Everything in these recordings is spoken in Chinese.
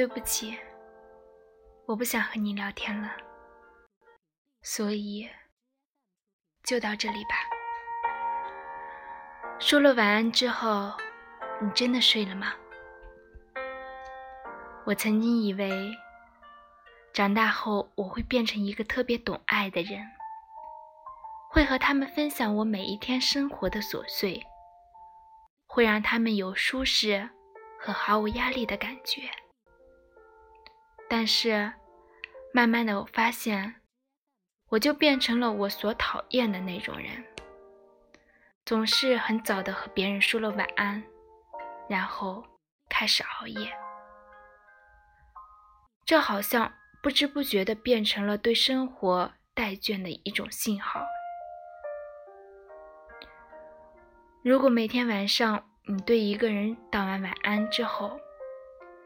对不起，我不想和你聊天了，所以就到这里吧。说了晚安之后，你真的睡了吗？我曾经以为，长大后我会变成一个特别懂爱的人，会和他们分享我每一天生活的琐碎，会让他们有舒适和毫无压力的感觉。但是，慢慢的，我发现，我就变成了我所讨厌的那种人，总是很早的和别人说了晚安，然后开始熬夜。这好像不知不觉的变成了对生活怠倦的一种信号。如果每天晚上你对一个人道完晚安之后，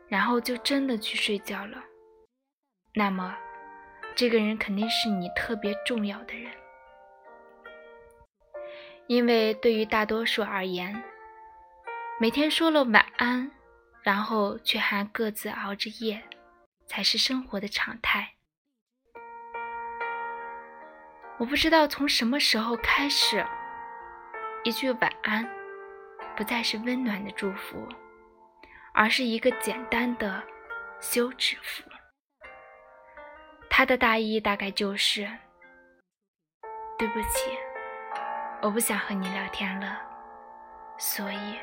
然后就真的去睡觉了。那么，这个人肯定是你特别重要的人，因为对于大多数而言，每天说了晚安，然后却还各自熬着夜，才是生活的常态。我不知道从什么时候开始，一句晚安不再是温暖的祝福，而是一个简单的休止符。他的大意大概就是：对不起，我不想和你聊天了，所以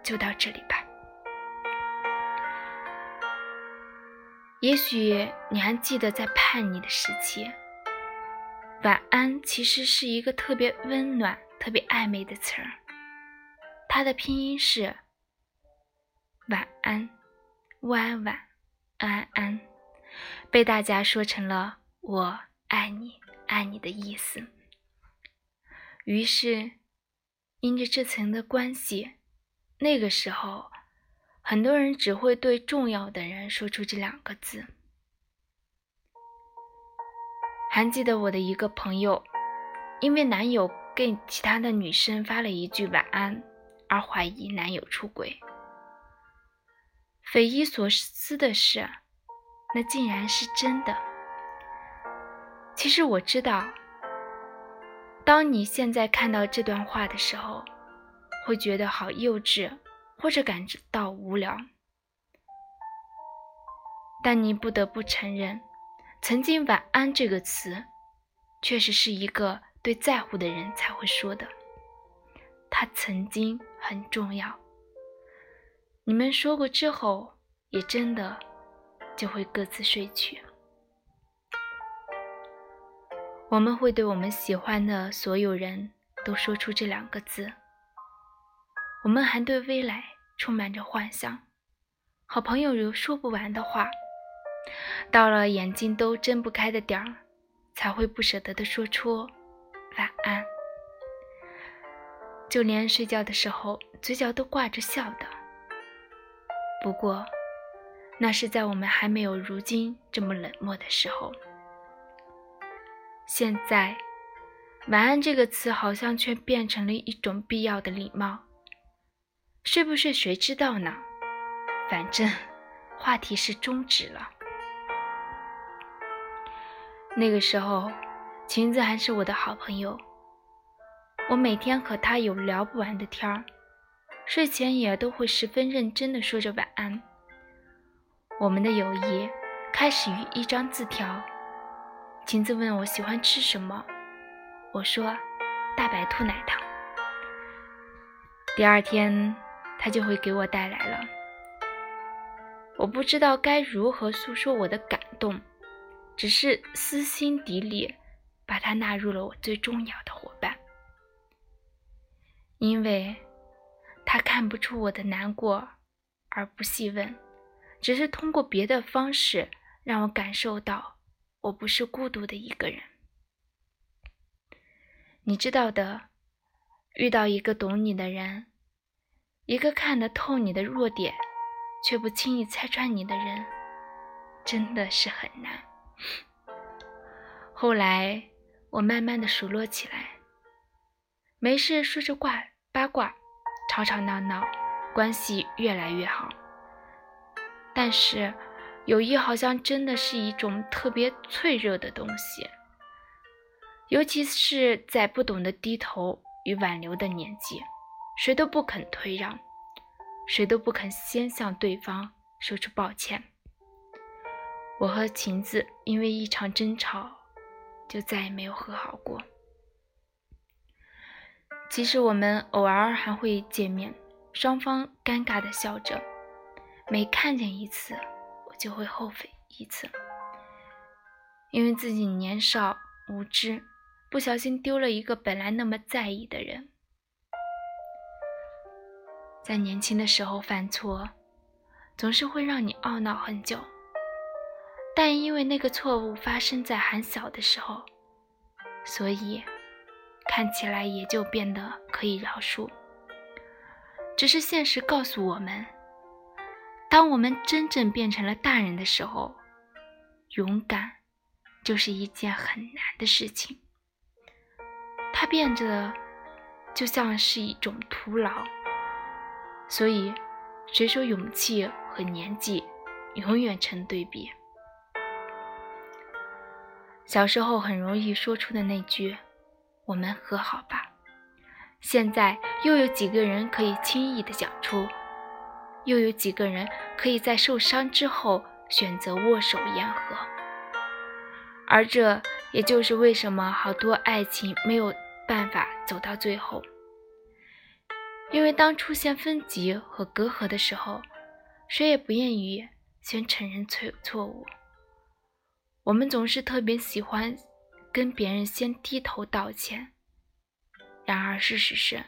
就到这里吧。也许你还记得在叛逆的时期，晚安其实是一个特别温暖、特别暧昧的词儿。它的拼音是晚安，晚晚，安安。被大家说成了“我爱你，爱你”的意思。于是，因着这层的关系，那个时候，很多人只会对重要的人说出这两个字。还记得我的一个朋友，因为男友给其他的女生发了一句晚安，而怀疑男友出轨。匪夷所思的是。那竟然是真的。其实我知道，当你现在看到这段话的时候，会觉得好幼稚，或者感到无聊。但你不得不承认，曾经“晚安”这个词，确实是一个对在乎的人才会说的。它曾经很重要。你们说过之后，也真的。就会各自睡去。我们会对我们喜欢的所有人都说出这两个字。我们还对未来充满着幻想，好朋友有说不完的话。到了眼睛都睁不开的点儿，才会不舍得的说出晚安。就连睡觉的时候，嘴角都挂着笑的。不过。那是在我们还没有如今这么冷漠的时候。现在，“晚安”这个词好像却变成了一种必要的礼貌。睡不睡谁知道呢？反正话题是终止了。那个时候，裙子还是我的好朋友，我每天和她有聊不完的天儿，睡前也都会十分认真的说着晚安。我们的友谊开始于一张字条。晴子问我喜欢吃什么，我说大白兔奶糖。第二天，他就会给我带来了。我不知道该如何诉说我的感动，只是撕心底里把他纳入了我最重要的伙伴，因为他看不出我的难过，而不细问。只是通过别的方式让我感受到，我不是孤独的一个人。你知道的，遇到一个懂你的人，一个看得透你的弱点，却不轻易拆穿你的人，真的是很难。后来我慢慢的数落起来，没事说着挂八卦，吵吵闹闹，关系越来越好。但是，友谊好像真的是一种特别脆弱的东西，尤其是在不懂得低头与挽留的年纪，谁都不肯退让，谁都不肯先向对方说出抱歉。我和晴子因为一场争吵，就再也没有和好过。即使我们偶尔还会见面，双方尴尬的笑着，每看见一次。我就会后悔一次，因为自己年少无知，不小心丢了一个本来那么在意的人。在年轻的时候犯错，总是会让你懊恼很久，但因为那个错误发生在很小的时候，所以看起来也就变得可以饶恕。只是现实告诉我们。当我们真正变成了大人的时候，勇敢就是一件很难的事情。它变得就像是一种徒劳。所以，谁说勇气和年纪永远成对比？小时候很容易说出的那句“我们和好吧”，现在又有几个人可以轻易的讲出？又有几个人可以在受伤之后选择握手言和？而这也就是为什么好多爱情没有办法走到最后，因为当出现分歧和隔阂的时候，谁也不愿意先承认错错误。我们总是特别喜欢跟别人先低头道歉，然而事实是，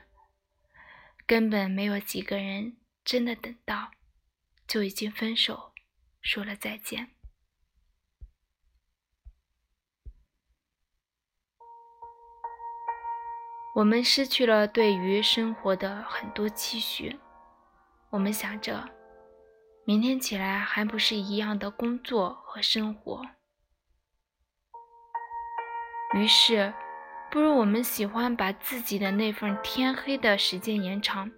根本没有几个人。真的等到，就已经分手，说了再见。我们失去了对于生活的很多期许，我们想着，明天起来还不是一样的工作和生活。于是，不如我们喜欢把自己的那份天黑的时间延长，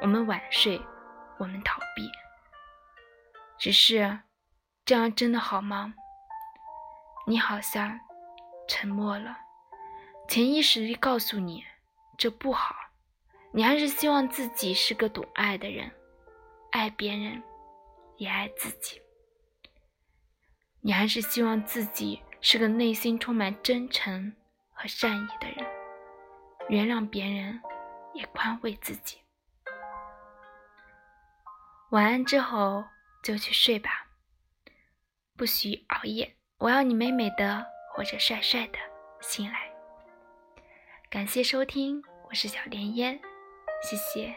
我们晚睡。我们逃避，只是这样真的好吗？你好像沉默了，潜意识里告诉你这不好。你还是希望自己是个懂爱的人，爱别人也爱自己。你还是希望自己是个内心充满真诚和善意的人，原谅别人也宽慰自己。晚安之后就去睡吧，不许熬夜。我要你美美的或者帅帅的醒来。感谢收听，我是小莲烟，谢谢。